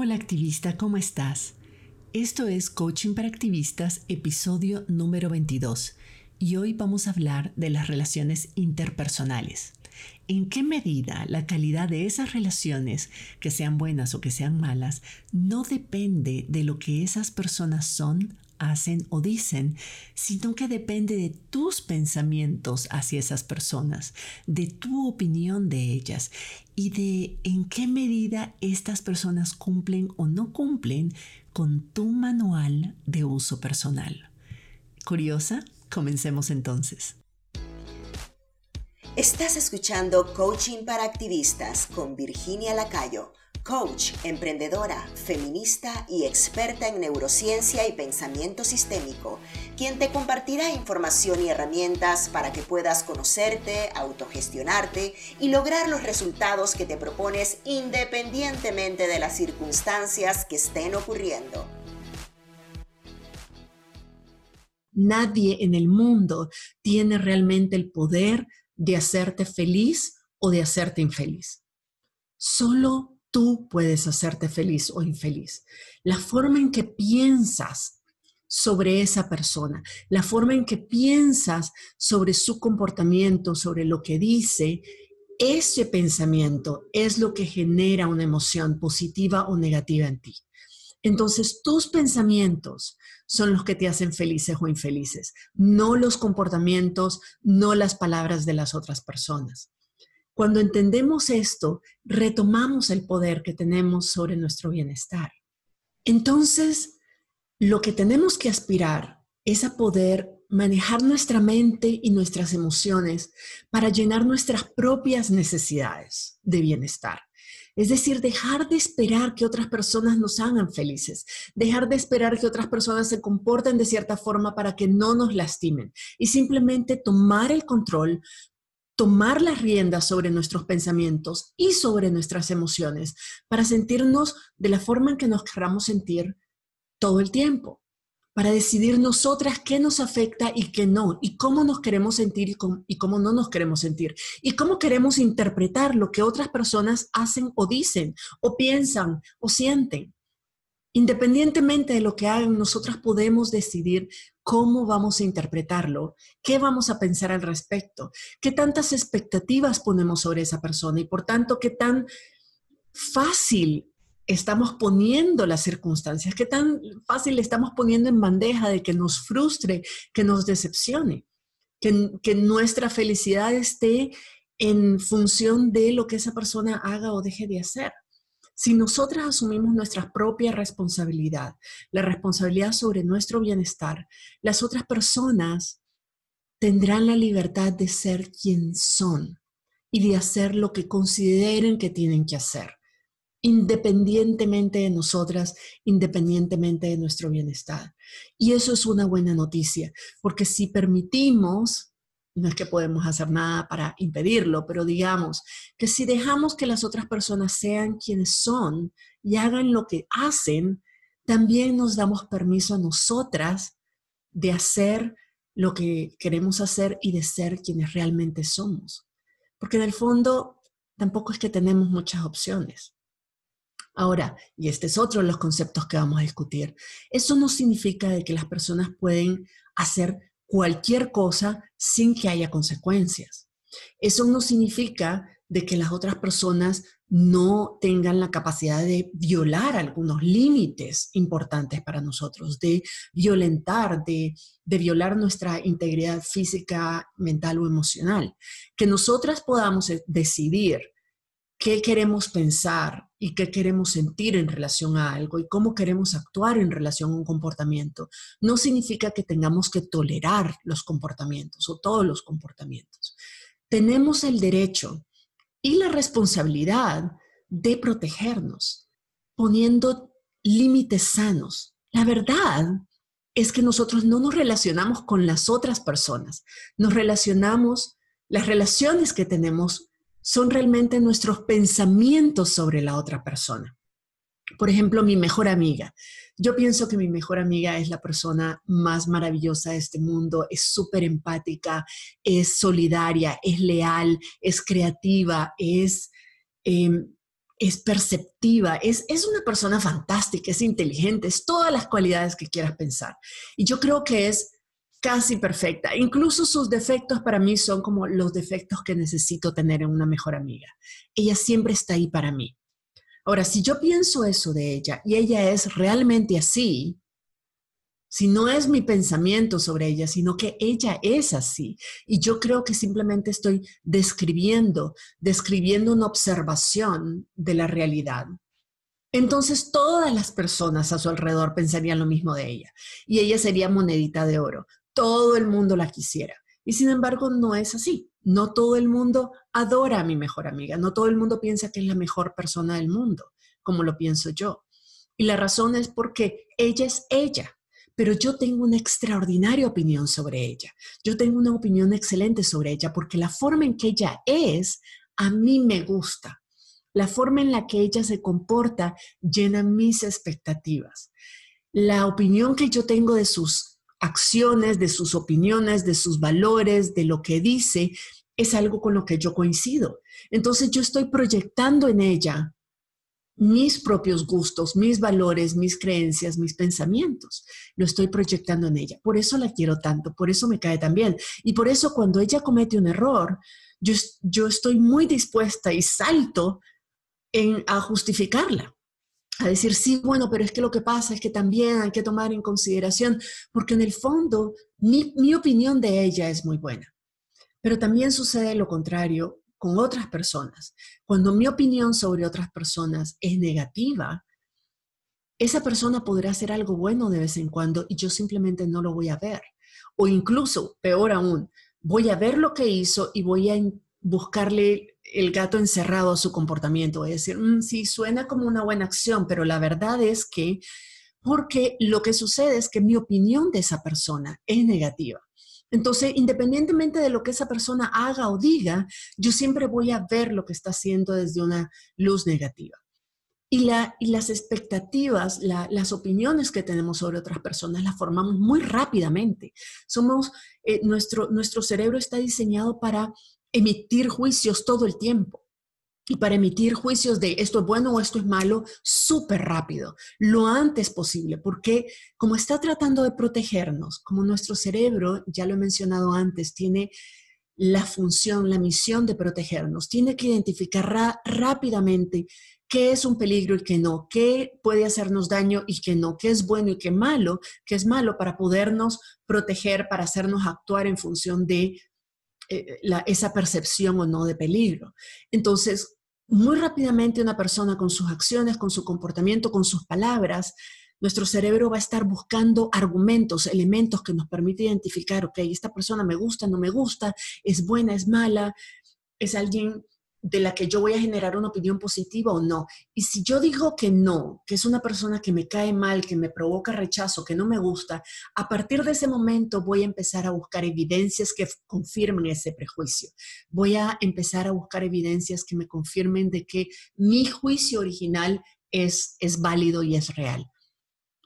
Hola activista, ¿cómo estás? Esto es Coaching para Activistas, episodio número 22, y hoy vamos a hablar de las relaciones interpersonales. ¿En qué medida la calidad de esas relaciones, que sean buenas o que sean malas, no depende de lo que esas personas son, hacen o dicen, sino que depende de tus pensamientos hacia esas personas, de tu opinión de ellas y de en qué medida estas personas cumplen o no cumplen con tu manual de uso personal. ¿Curiosa? Comencemos entonces. Estás escuchando Coaching para Activistas con Virginia Lacayo coach, emprendedora, feminista y experta en neurociencia y pensamiento sistémico, quien te compartirá información y herramientas para que puedas conocerte, autogestionarte y lograr los resultados que te propones independientemente de las circunstancias que estén ocurriendo. Nadie en el mundo tiene realmente el poder de hacerte feliz o de hacerte infeliz. Solo tú puedes hacerte feliz o infeliz. La forma en que piensas sobre esa persona, la forma en que piensas sobre su comportamiento, sobre lo que dice, ese pensamiento es lo que genera una emoción positiva o negativa en ti. Entonces, tus pensamientos son los que te hacen felices o infelices, no los comportamientos, no las palabras de las otras personas. Cuando entendemos esto, retomamos el poder que tenemos sobre nuestro bienestar. Entonces, lo que tenemos que aspirar es a poder manejar nuestra mente y nuestras emociones para llenar nuestras propias necesidades de bienestar. Es decir, dejar de esperar que otras personas nos hagan felices, dejar de esperar que otras personas se comporten de cierta forma para que no nos lastimen y simplemente tomar el control, tomar las riendas sobre nuestros pensamientos y sobre nuestras emociones para sentirnos de la forma en que nos queramos sentir todo el tiempo, para decidir nosotras qué nos afecta y qué no, y cómo nos queremos sentir y cómo, y cómo no nos queremos sentir, y cómo queremos interpretar lo que otras personas hacen o dicen, o piensan, o sienten. Independientemente de lo que hagan, nosotras podemos decidir cómo vamos a interpretarlo, qué vamos a pensar al respecto, qué tantas expectativas ponemos sobre esa persona y por tanto qué tan fácil estamos poniendo las circunstancias, qué tan fácil estamos poniendo en bandeja de que nos frustre, que nos decepcione, que, que nuestra felicidad esté en función de lo que esa persona haga o deje de hacer. Si nosotras asumimos nuestra propia responsabilidad, la responsabilidad sobre nuestro bienestar, las otras personas tendrán la libertad de ser quien son y de hacer lo que consideren que tienen que hacer, independientemente de nosotras, independientemente de nuestro bienestar. Y eso es una buena noticia, porque si permitimos no es que podemos hacer nada para impedirlo, pero digamos que si dejamos que las otras personas sean quienes son y hagan lo que hacen, también nos damos permiso a nosotras de hacer lo que queremos hacer y de ser quienes realmente somos. Porque en el fondo tampoco es que tenemos muchas opciones. Ahora, y este es otro de los conceptos que vamos a discutir, eso no significa de que las personas pueden hacer cualquier cosa sin que haya consecuencias. Eso no significa de que las otras personas no tengan la capacidad de violar algunos límites importantes para nosotros, de violentar, de, de, violar nuestra integridad física, mental o emocional. Que nosotras podamos decidir qué queremos pensar y qué queremos sentir en relación a algo y cómo queremos actuar en relación a un comportamiento, no significa que tengamos que tolerar los comportamientos o todos los comportamientos. Tenemos el derecho y la responsabilidad de protegernos, poniendo límites sanos. La verdad es que nosotros no nos relacionamos con las otras personas, nos relacionamos, las relaciones que tenemos son realmente nuestros pensamientos sobre la otra persona. Por ejemplo, mi mejor amiga. Yo pienso que mi mejor amiga es la persona más maravillosa de este mundo, es súper empática, es solidaria, es leal, es creativa, es em, es perceptiva, es, es una persona fantástica, es inteligente, es todas las cualidades que quieras pensar. Y yo creo que es casi perfecta. Incluso sus defectos para mí son como los defectos que necesito tener en una mejor amiga. Ella siempre está ahí para mí. Ahora, si yo pienso eso de ella y ella es realmente así, si no es mi pensamiento sobre ella, sino que ella es así. Y yo creo que simplemente estoy describiendo, describiendo una observación de la realidad. Entonces todas las personas a su alrededor pensarían lo mismo de ella y ella sería monedita de oro. Todo el mundo la quisiera. Y sin embargo no es así. No todo el mundo adora a mi mejor amiga. No todo el mundo piensa que es la mejor persona del mundo, como lo pienso yo. Y la razón es porque ella es ella pero yo tengo una extraordinaria opinión sobre ella. Yo tengo una opinión excelente sobre ella porque la forma en que ella es, a mí me gusta. La forma en la que ella se comporta llena mis expectativas. La opinión que yo tengo de sus acciones, de sus opiniones, de sus valores, de lo que dice, es algo con lo que yo coincido. Entonces yo estoy proyectando en ella mis propios gustos, mis valores, mis creencias, mis pensamientos. Lo estoy proyectando en ella. Por eso la quiero tanto, por eso me cae tan bien. Y por eso cuando ella comete un error, yo, yo estoy muy dispuesta y salto a justificarla. A decir, sí, bueno, pero es que lo que pasa es que también hay que tomar en consideración, porque en el fondo mi, mi opinión de ella es muy buena. Pero también sucede lo contrario con otras personas, cuando mi opinión sobre otras personas es negativa, esa persona podrá hacer algo bueno de vez en cuando y yo simplemente no lo voy a ver. O incluso, peor aún, voy a ver lo que hizo y voy a buscarle el gato encerrado a su comportamiento. A decir, mm, sí, suena como una buena acción, pero la verdad es que, porque lo que sucede es que mi opinión de esa persona es negativa. Entonces, independientemente de lo que esa persona haga o diga, yo siempre voy a ver lo que está haciendo desde una luz negativa. Y, las expectativas, las opiniones que tenemos sobre otras personas las formamos muy rápidamente. Somos, eh, nuestro, nuestro cerebro está diseñado para emitir juicios todo el tiempo. Y para emitir juicios de esto es bueno o esto es malo súper rápido, lo antes posible, porque como está tratando de protegernos, como nuestro cerebro, ya lo he mencionado antes, tiene la función, la misión de protegernos, tiene que identificar rápidamente qué es un peligro y qué no, qué puede hacernos daño y qué no, qué es bueno y qué malo, qué es malo para podernos proteger, para hacernos actuar en función de eh, esa percepción o no de peligro. Entonces, muy rápidamente una persona con sus acciones, con su comportamiento, con sus palabras, nuestro cerebro va a estar buscando argumentos, elementos que nos permiten identificar, ok, esta persona me gusta, no me gusta, es buena, es mala, es alguien de la que yo voy a generar una opinión positiva o no. Y si yo digo que no, que es una persona que me cae mal, que me provoca rechazo, que no me gusta, a partir de ese momento voy a empezar a buscar evidencias que confirmen ese prejuicio. Voy a empezar a buscar evidencias que me confirmen de que mi juicio original es, es válido y es real.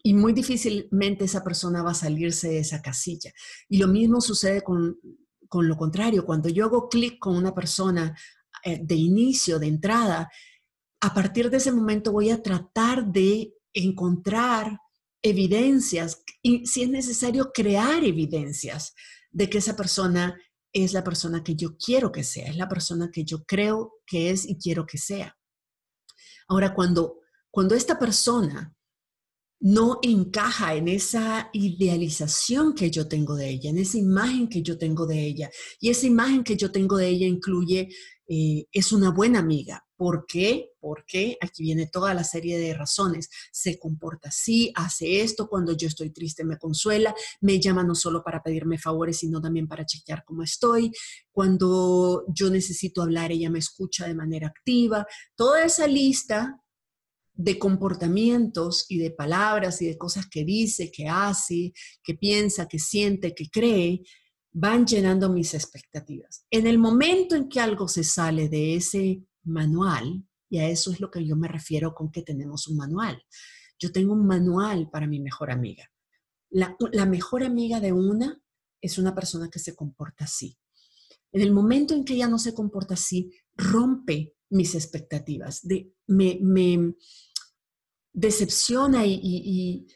Y muy difícilmente esa persona va a salirse de esa casilla. Y lo mismo sucede con, con lo contrario. Cuando yo hago clic con una persona de inicio, de entrada, a partir de ese momento voy a tratar de encontrar evidencias y si es necesario crear evidencias de que esa persona es la persona que yo quiero que sea, es la persona que yo creo que es y quiero que sea. Ahora, cuando, cuando esta persona no encaja en esa idealización que yo tengo de ella, en esa imagen que yo tengo de ella, y esa imagen que yo tengo de ella incluye eh, es una buena amiga. ¿Por qué? Porque aquí viene toda la serie de razones. Se comporta así, hace esto, cuando yo estoy triste me consuela, me llama no solo para pedirme favores, sino también para chequear cómo estoy. Cuando yo necesito hablar, ella me escucha de manera activa. Toda esa lista de comportamientos y de palabras y de cosas que dice, que hace, que piensa, que siente, que cree, van llenando mis expectativas. En el momento en que algo se sale de ese manual, y a eso es lo que yo me refiero con que tenemos un manual. Yo tengo un manual para mi mejor amiga. La, mejor amiga de una es una persona que se comporta así. En el momento en que ella no se comporta así, rompe mis expectativas, me, decepciona y,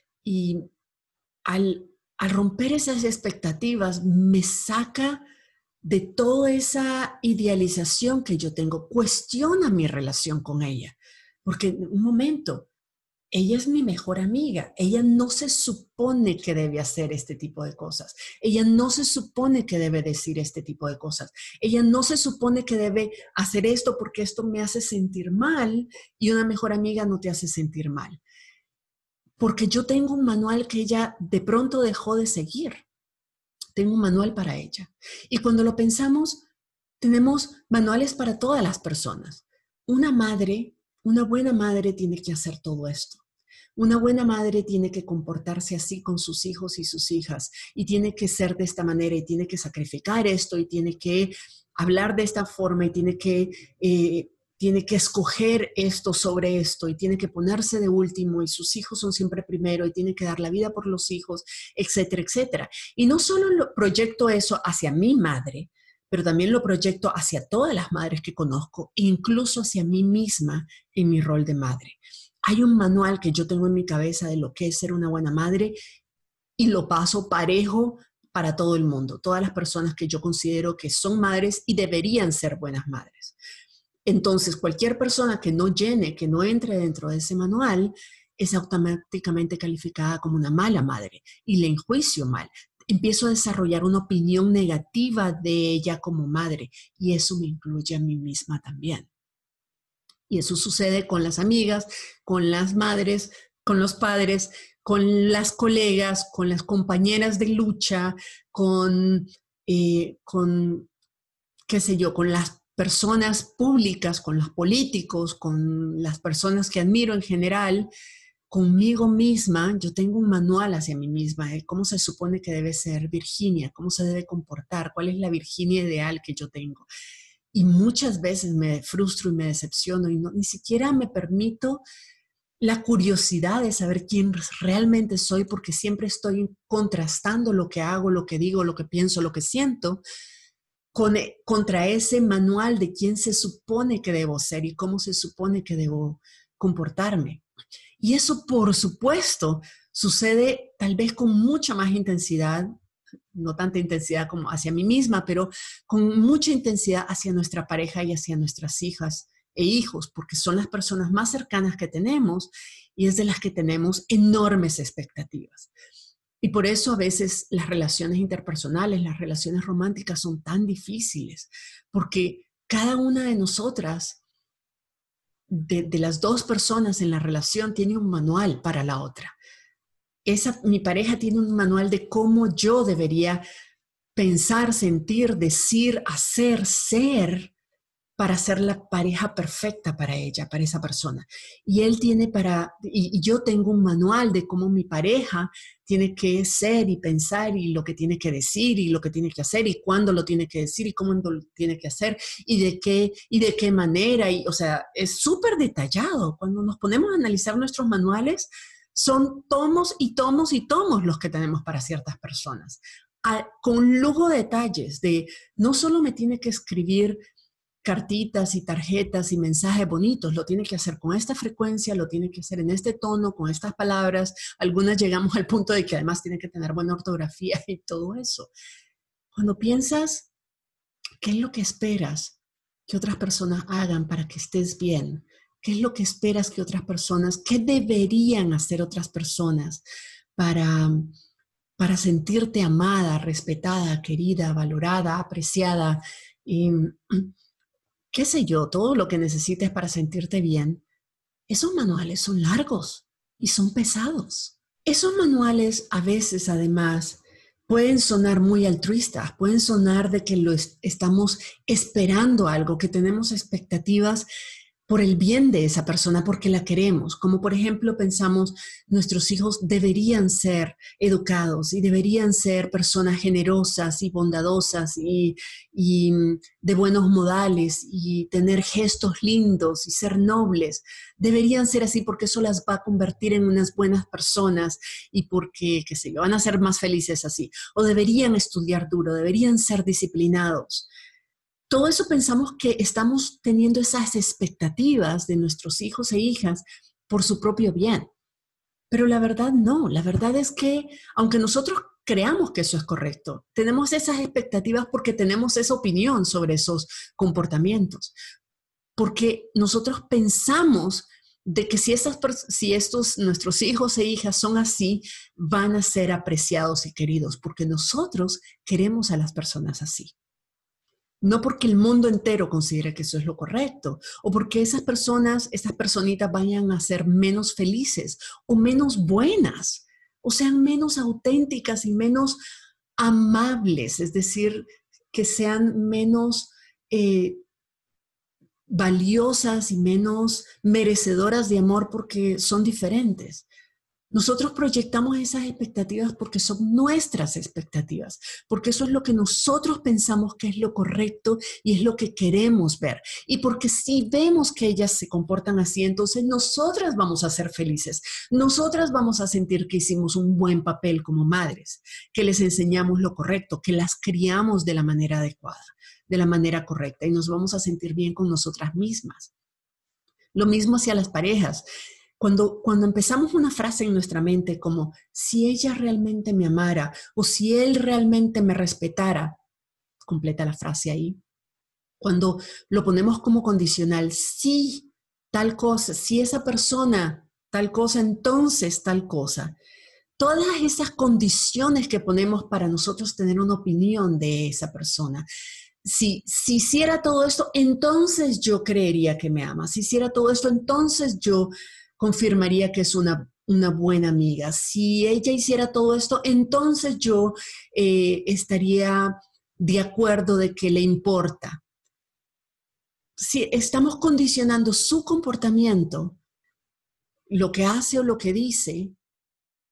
al, al romper esas expectativas me saca de toda esa idealización que yo tengo, cuestiona mi relación con ella. Porque un momento, ella es mi mejor amiga, ella no se supone que debe hacer este tipo de cosas, ella no se supone que debe decir este tipo de cosas, ella no se supone que debe hacer esto porque esto me hace sentir mal y una mejor amiga no te hace sentir mal. Porque yo tengo un manual que ella de pronto dejó de seguir. Tengo un manual para ella. Y cuando lo pensamos, tenemos manuales para todas las personas. Una madre una buena madre tiene que hacer todo esto. Una buena madre tiene que comportarse así con sus hijos y sus hijas y tiene que ser de esta manera y tiene que sacrificar esto y tiene que hablar de esta forma y tiene que, eh, tiene que escoger esto sobre esto y tiene que ponerse de último y sus hijos son siempre primero y tiene que dar la vida por los hijos, etcétera, etcétera. Y no solo lo proyecto eso hacia mi madre, pero también lo proyecto hacia todas las madres que conozco, incluso hacia mí misma en mi rol de madre. Hay un manual que yo tengo en mi cabeza de lo que es ser una buena madre y lo paso parejo para todo el mundo, todas las personas que yo considero que son madres y deberían ser buenas madres. Entonces, cualquier persona que no llene, que no entre dentro de ese manual, es automáticamente calificada como una mala madre y le enjuicio mal empiezo a desarrollar una opinión negativa de ella como madre y eso me incluye a mí misma también. Y eso sucede con las amigas, con las madres, con los padres, con las colegas, con las compañeras de lucha, con, eh, con qué sé yo, con las personas públicas, con los políticos, con las personas que admiro en general conmigo misma, yo tengo un manual hacia mí misma cómo se supone que debe ser Virginia, cómo se debe comportar, cuál es la Virginia ideal que yo tengo. Y muchas veces me frustro y me decepciono y ni siquiera me permito la curiosidad de saber quién realmente soy porque siempre estoy contrastando lo que hago, lo que digo, lo que pienso, lo que siento con, e, contra ese manual de quién se supone que debo ser y cómo se supone que debo comportarme. Y eso, por supuesto, sucede tal vez con mucha más intensidad, no tanta intensidad como hacia mí misma, pero con mucha intensidad hacia nuestra pareja y hacia nuestras hijas e hijos, porque son las personas más cercanas que tenemos y es de las que tenemos enormes expectativas. Y por eso a veces las relaciones interpersonales, las relaciones románticas son tan difíciles, porque cada una de nosotras de, las dos personas en la relación tiene un manual para la otra. Esa, mi pareja tiene un manual de cómo yo debería pensar, sentir, decir, hacer, ser para ser la pareja perfecta para ella, para esa persona. Y él tiene para, y, yo tengo un manual de cómo mi pareja tiene que ser y pensar y lo que tiene que decir y lo que tiene que hacer y cuándo lo tiene que decir y cómo lo tiene que hacer y de qué, y de qué manera. Y, o sea, es súper detallado. Cuando nos ponemos a analizar nuestros manuales, son tomos y tomos y tomos los que tenemos para ciertas personas. con lujo de detalles de no solo me tiene que escribir cartitas y tarjetas y mensajes bonitos, lo tiene que hacer con esta frecuencia, lo tiene que hacer en este tono, con estas palabras. Algunas llegamos al punto de que además tiene que tener buena ortografía y todo eso. Cuando piensas, ¿qué es lo que esperas que otras personas hagan para que estés bien? ¿Qué es lo que esperas que otras personas, qué deberían hacer otras personas para, para sentirte amada, respetada, querida, valorada, apreciada? Y, qué sé yo, todo lo que necesites para sentirte bien, esos manuales son largos y son pesados. Esos manuales a veces además pueden sonar muy altruistas, pueden sonar de que lo estamos esperando algo, que tenemos expectativas por el bien de esa persona, porque la queremos. Como por ejemplo pensamos, nuestros hijos deberían ser educados y deberían ser personas generosas y bondadosas y, de buenos modales y tener gestos lindos y ser nobles. Deberían ser así porque eso las va a convertir en unas buenas personas y porque, qué sé yo, van a ser más felices así. O deberían estudiar duro, deberían ser disciplinados. Todo eso pensamos que estamos teniendo esas expectativas de nuestros hijos e hijas por su propio bien. Pero la verdad no, la verdad es que aunque nosotros creamos que eso es correcto, tenemos esas expectativas porque tenemos esa opinión sobre esos comportamientos, porque nosotros pensamos de que si, esas, si estos, nuestros hijos e hijas son así, van a ser apreciados y queridos, porque nosotros queremos a las personas así. No porque el mundo entero considere que eso es lo correcto, o porque esas personas, esas personitas vayan a ser menos felices o menos buenas, o sean menos auténticas y menos amables, es decir, que sean menos eh, valiosas y menos merecedoras de amor porque son diferentes. Nosotros proyectamos esas expectativas porque son nuestras expectativas, porque eso es lo que nosotros pensamos que es lo correcto y es lo que queremos ver. Y porque si vemos que ellas se comportan así, entonces nosotras vamos a ser felices, nosotras vamos a sentir que hicimos un buen papel como madres, que les enseñamos lo correcto, que las criamos de la manera adecuada, de la manera correcta y nos vamos a sentir bien con nosotras mismas. Lo mismo hacia las parejas. Cuando, cuando empezamos una frase en nuestra mente como, si ella realmente me amara o si él realmente me respetara, completa la frase ahí. Cuando lo ponemos como condicional, si tal cosa, si esa persona tal cosa, entonces tal cosa. Todas esas condiciones que ponemos para nosotros tener una opinión de esa persona. Si, si hiciera todo esto, entonces yo creería que me ama. Si hiciera todo esto, entonces yo confirmaría que es una, buena amiga. Si ella hiciera todo esto, entonces yo eh, estaría de acuerdo de que le importa. Si estamos condicionando su comportamiento, lo que hace o lo que dice,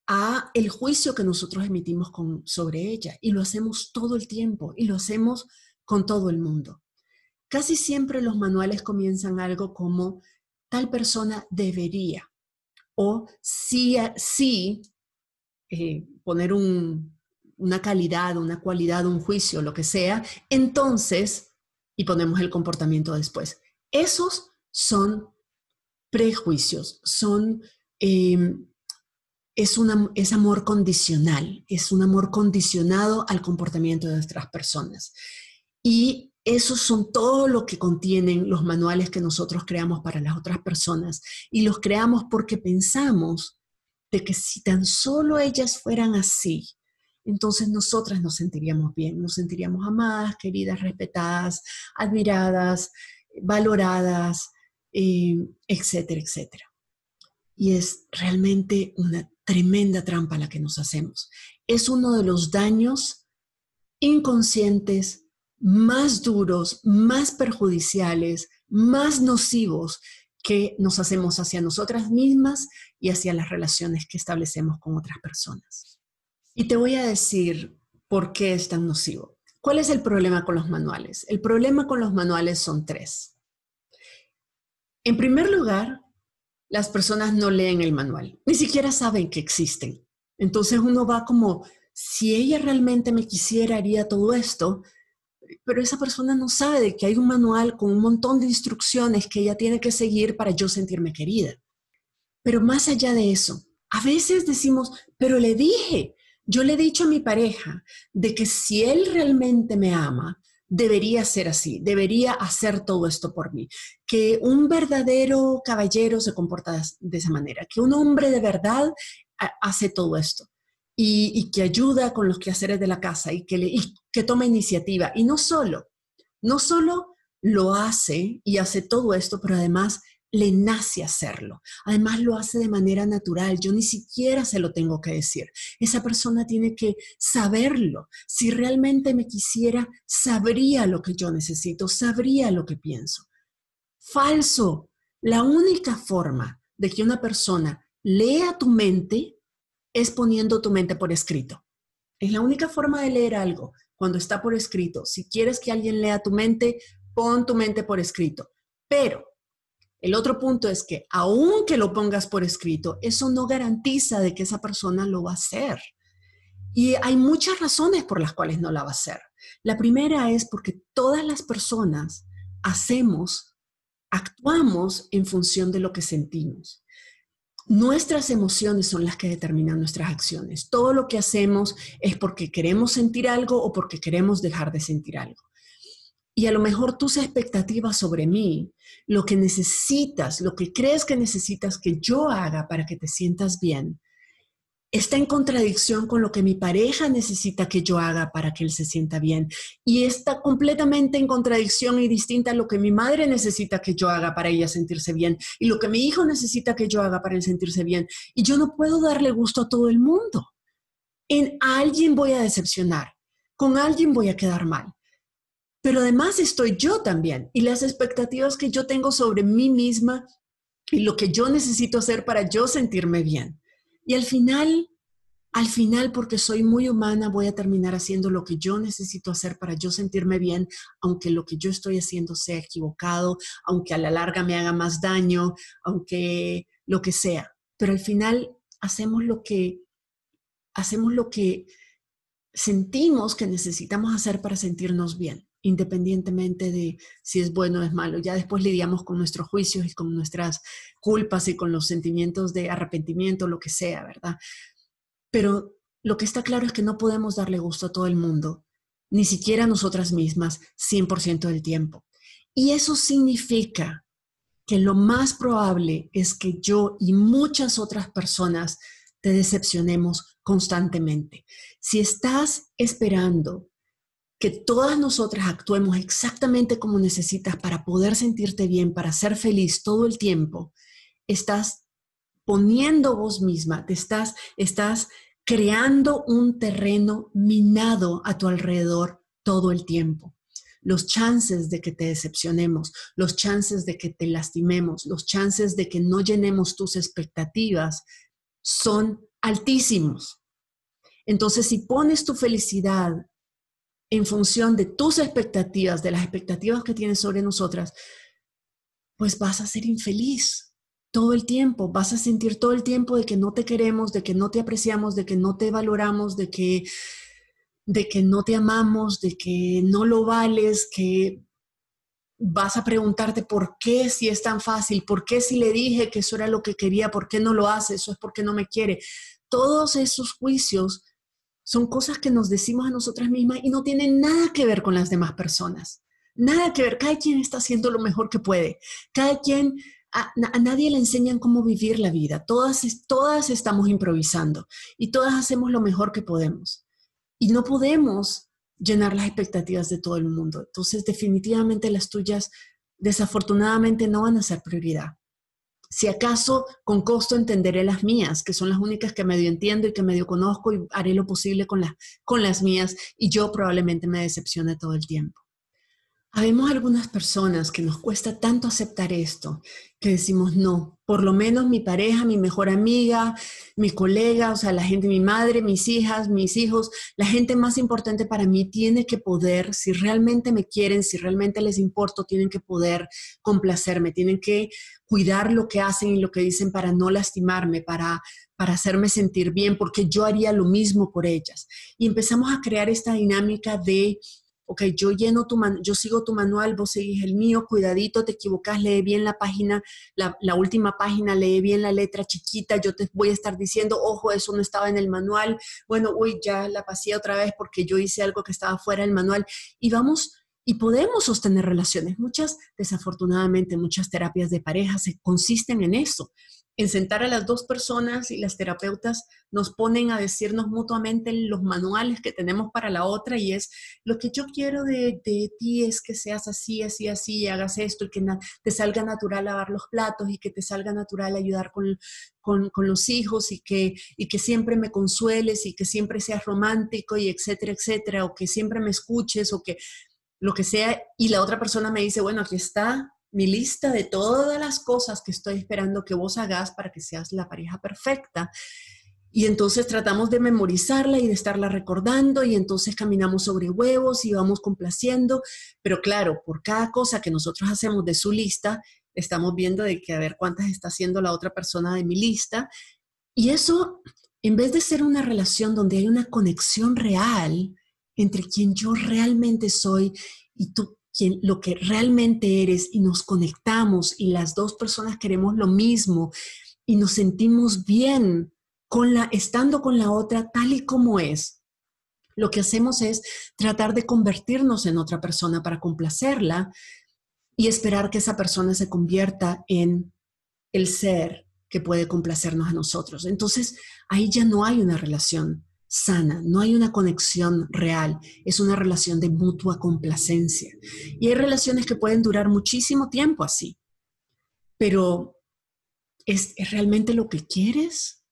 a el juicio que nosotros emitimos sobre ella. Y lo hacemos todo el tiempo y lo hacemos con todo el mundo. Casi siempre los manuales comienzan algo como tal persona debería. O sí, sí eh, poner una calidad, una cualidad, un juicio, lo que sea, entonces, y ponemos el comportamiento después. Esos son prejuicios, son, em, es, una, es amor condicional, es un amor condicionado al comportamiento de nuestras personas. Y esos son todo lo que contienen los manuales que nosotros creamos para las otras personas. Y los creamos porque pensamos de que si tan solo ellas fueran así, entonces nosotras nos sentiríamos bien, nos sentiríamos amadas, queridas, respetadas, admiradas, valoradas, eh, etcétera, etcétera. Y es realmente una tremenda trampa la que nos hacemos. Es uno de los daños inconscientes más duros, más perjudiciales, más nocivos que nos hacemos hacia nosotras mismas y hacia las relaciones que establecemos con otras personas. Y te voy a decir por qué es tan nocivo. ¿Cuál es el problema con los manuales? El problema con los manuales son tres. En primer lugar, las personas no leen el manual, ni siquiera saben que existen. Entonces uno va como, si ella realmente me quisiera, haría todo esto, pero esa persona no sabe de que hay un manual con un montón de instrucciones que ella tiene que seguir para yo sentirme querida. Pero más allá de eso, a veces decimos, pero le dije, yo le he dicho a mi pareja de que si él realmente me ama, debería ser así, debería hacer todo esto por mí, que un verdadero caballero se comporta de esa manera, que un hombre de verdad hace todo esto y, que ayuda con los quehaceres de la casa y que, le, que toma iniciativa. Y no solo, no solo lo hace y hace todo esto, pero además le nace hacerlo. Además lo hace de manera natural. Yo ni siquiera se lo tengo que decir. Esa persona tiene que saberlo. Si realmente me quisiera, sabría lo que yo necesito, sabría lo que pienso. Falso. La única forma de que una persona lea tu mente es poniendo tu mente por escrito. Es la única forma de leer algo cuando está por escrito. Si quieres que alguien lea tu mente, pon tu mente por escrito. Pero el otro punto es que aunque lo pongas por escrito, eso no garantiza de que esa persona lo va a hacer. Y hay muchas razones por las cuales no la va a hacer. La primera es porque todas las personas hacemos, actuamos en función de lo que sentimos. Nuestras emociones son las que determinan nuestras acciones. Todo lo que hacemos es porque queremos sentir algo o porque queremos dejar de sentir algo. Y a lo mejor tus expectativas sobre mí, lo que necesitas, lo que crees que necesitas que yo haga para que te sientas bien, está en contradicción con lo que mi pareja necesita que yo haga para que él se sienta bien. Y está completamente en contradicción y distinta a lo que mi madre necesita que yo haga para ella sentirse bien y lo que mi hijo necesita que yo haga para él sentirse bien. Y yo no puedo darle gusto a todo el mundo. En alguien voy a decepcionar, con alguien voy a quedar mal. Pero además estoy yo también y las expectativas que yo tengo sobre mí misma y lo que yo necesito hacer para yo sentirme bien. Y al final, al final, porque soy muy humana, voy a terminar haciendo lo que yo necesito hacer para yo sentirme bien, aunque lo que yo estoy haciendo sea equivocado, aunque a la larga me haga más daño, aunque lo que sea. Pero al final hacemos lo que hacemos lo que sentimos que necesitamos hacer para sentirnos bien independientemente de si es bueno o es malo. Ya después lidiamos con nuestros juicios y con nuestras culpas y con los sentimientos de arrepentimiento, lo que sea, ¿verdad? Pero lo que está claro es que no podemos darle gusto a todo el mundo, ni siquiera a nosotras mismas, 100% del tiempo. Y eso significa que lo más probable es que yo y muchas otras personas te decepcionemos constantemente. Si estás esperando que todas nosotras actuemos exactamente como necesitas para poder sentirte bien, para ser feliz todo el tiempo, estás poniendo vos misma, te estás, estás creando un terreno minado a tu alrededor todo el tiempo. Los chances de que te decepcionemos, los chances de que te lastimemos, los chances de que no llenemos tus expectativas son altísimos. Entonces, si pones tu felicidad en función de tus expectativas, de las expectativas que tienes sobre nosotras, pues vas a ser infeliz todo el tiempo, vas a sentir todo el tiempo de que no te queremos, de que no te apreciamos, de que no te valoramos, de que de que no te amamos, de que no lo vales, que vas a preguntarte por qué si es tan fácil, por qué si le dije que eso era lo que quería, por qué no lo hace, eso es porque no me quiere. Todos esos juicios son cosas que nos decimos a nosotras mismas y no tienen nada que ver con las demás personas. Nada que ver. Cada quien está haciendo lo mejor que puede. Cada quien, a, nadie le enseñan cómo vivir la vida. Todas, todas estamos improvisando y todas hacemos lo mejor que podemos. Y no podemos llenar las expectativas de todo el mundo. Entonces, definitivamente las tuyas, desafortunadamente, no van a ser prioridad. Si acaso con costo entenderé las mías, que son las únicas que medio entiendo y que medio conozco y haré lo posible con, con las mías y yo probablemente me decepcione todo el tiempo. Habemos algunas personas que nos cuesta tanto aceptar esto, que decimos, no, por lo menos mi pareja, mi mejor amiga, mi colega, o sea, la gente, mi madre, mis hijas, mis hijos, la gente más importante para mí tiene que poder, si realmente me quieren, si realmente les importo, tienen que poder complacerme, tienen que cuidar lo que hacen y lo que dicen para no lastimarme, para, para hacerme sentir bien, porque yo haría lo mismo por ellas. Y empezamos a crear esta dinámica de ok, yo lleno tu yo sigo tu manual, vos seguís el mío, cuidadito, te equivocas, lee bien la página, la, la, última página, lee bien la letra chiquita, yo te voy a estar diciendo, ojo, eso no estaba en el manual, bueno, uy, ya la pasé otra vez porque yo hice algo que estaba fuera del manual y vamos y podemos sostener relaciones. Muchas, desafortunadamente, muchas terapias de pareja se consisten en eso, en sentar a las dos personas y las terapeutas nos ponen a decirnos mutuamente los manuales que tenemos para la otra y es lo que yo quiero de, ti es que seas así, así, así, y hagas esto y que te salga natural lavar los platos y que te salga natural ayudar con, con, los hijos y que, y que siempre me consueles y que siempre seas romántico y etcétera, etcétera, o que siempre me escuches o que lo que sea, y la otra persona me dice, bueno, aquí está mi lista de todas las cosas que estoy esperando que vos hagas para que seas la pareja perfecta. Y entonces tratamos de memorizarla y de estarla recordando y entonces caminamos sobre huevos y vamos complaciendo. Pero claro, por cada cosa que nosotros hacemos de su lista, estamos viendo de que a ver cuántas está haciendo la otra persona de mi lista. Y eso, en vez de ser una relación donde hay una conexión real, entre quien yo realmente soy y tú, lo que realmente eres, y nos conectamos y las dos personas queremos lo mismo y nos sentimos bien con la, estando con la otra tal y como es, lo que hacemos es tratar de convertirnos en otra persona para complacerla y esperar que esa persona se convierta en el ser que puede complacernos a nosotros. Entonces, ahí ya no hay una relación sana, no hay una conexión real, es una relación de mutua complacencia. Y hay relaciones que pueden durar muchísimo tiempo así, pero ¿es, realmente lo que quieres?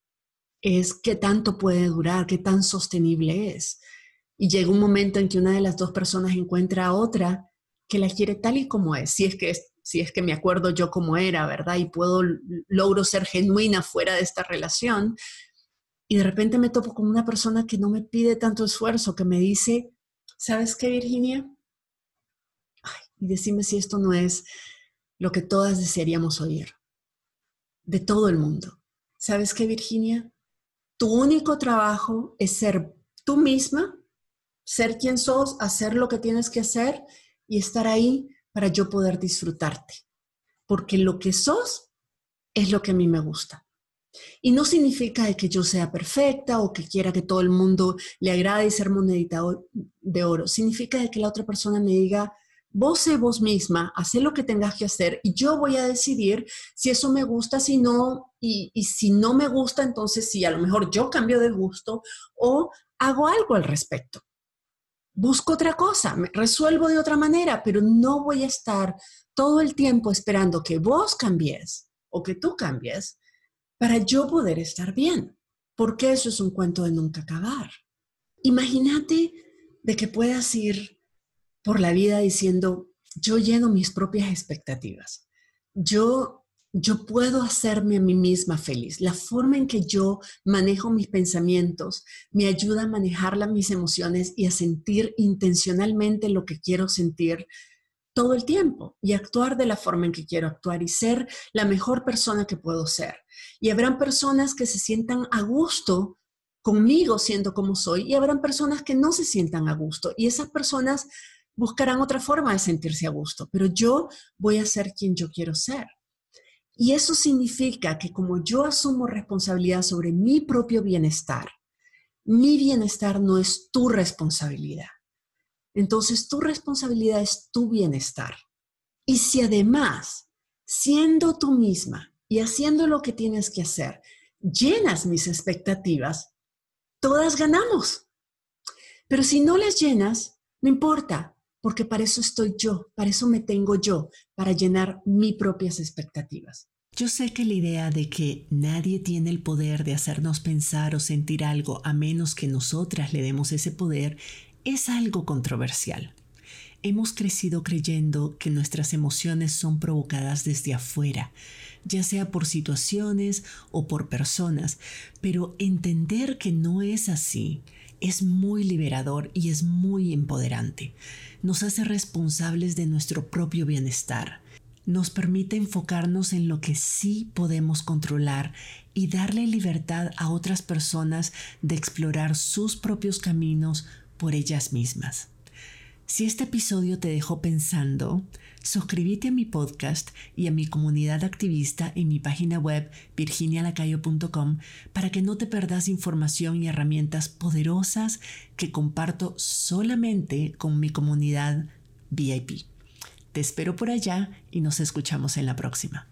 ¿Es qué tanto puede durar? ¿Qué tan sostenible es? Y llega un momento en que una de las dos personas encuentra a otra que la quiere tal y como es, si es que si es que me acuerdo yo cómo era, ¿verdad? Y puedo logro ser genuina fuera de esta relación, y de repente me topo con una persona que no me pide tanto esfuerzo, que me dice, ¿sabes qué, Virginia? y decime si esto no es lo que todas desearíamos oír, de todo el mundo. ¿Sabes qué, Virginia? Tu único trabajo es ser tú misma, ser quien sos, hacer lo que tienes que hacer y estar ahí para yo poder disfrutarte. Porque lo que sos es lo que a mí me gusta. Y no significa que yo sea perfecta o que quiera que todo el mundo le agrade ser monedita de oro. Significa que la otra persona me diga, vos sé vos misma, haz lo que tengas que hacer y yo voy a decidir si eso me gusta, si no, y, si no me gusta, entonces sí, a lo mejor yo cambio de gusto o hago algo al respecto. Busco otra cosa, me resuelvo de otra manera, pero no voy a estar todo el tiempo esperando que vos cambies o que tú cambies para yo poder estar bien, porque eso es un cuento de nunca acabar. Imagínate de que puedas ir por la vida diciendo, yo lleno mis propias expectativas, yo, yo puedo hacerme a mí misma feliz. La forma en que yo manejo mis pensamientos me ayuda a manejar mis emociones y a sentir intencionalmente lo que quiero sentir todo el tiempo y actuar de la forma en que quiero actuar y ser la mejor persona que puedo ser. Y habrán personas que se sientan a gusto conmigo siendo como soy y habrán personas que no se sientan a gusto y esas personas buscarán otra forma de sentirse a gusto, pero yo voy a ser quien yo quiero ser. Y eso significa que como yo asumo responsabilidad sobre mi propio bienestar, mi bienestar no es tu responsabilidad. Entonces tu responsabilidad es tu bienestar. Y si además, siendo tú misma y haciendo lo que tienes que hacer, llenas mis expectativas, todas ganamos. Pero si no las llenas, no importa, porque para eso estoy yo, para eso me tengo yo, para llenar mis propias expectativas. Yo sé que la idea de que nadie tiene el poder de hacernos pensar o sentir algo a menos que nosotras le demos ese poder es algo controversial. Hemos crecido creyendo que nuestras emociones son provocadas desde afuera, ya sea por situaciones o por personas, pero entender que no es así es muy liberador y es muy empoderante. Nos hace responsables de nuestro propio bienestar. Nos permite enfocarnos en lo que sí podemos controlar y darle libertad a otras personas de explorar sus propios caminos por ellas mismas. Si este episodio te dejó pensando, suscríbete a mi podcast y a mi comunidad activista en mi página web virginialacayo.com para que no te perdas información y herramientas poderosas que comparto solamente con mi comunidad VIP. Te espero por allá y nos escuchamos en la próxima.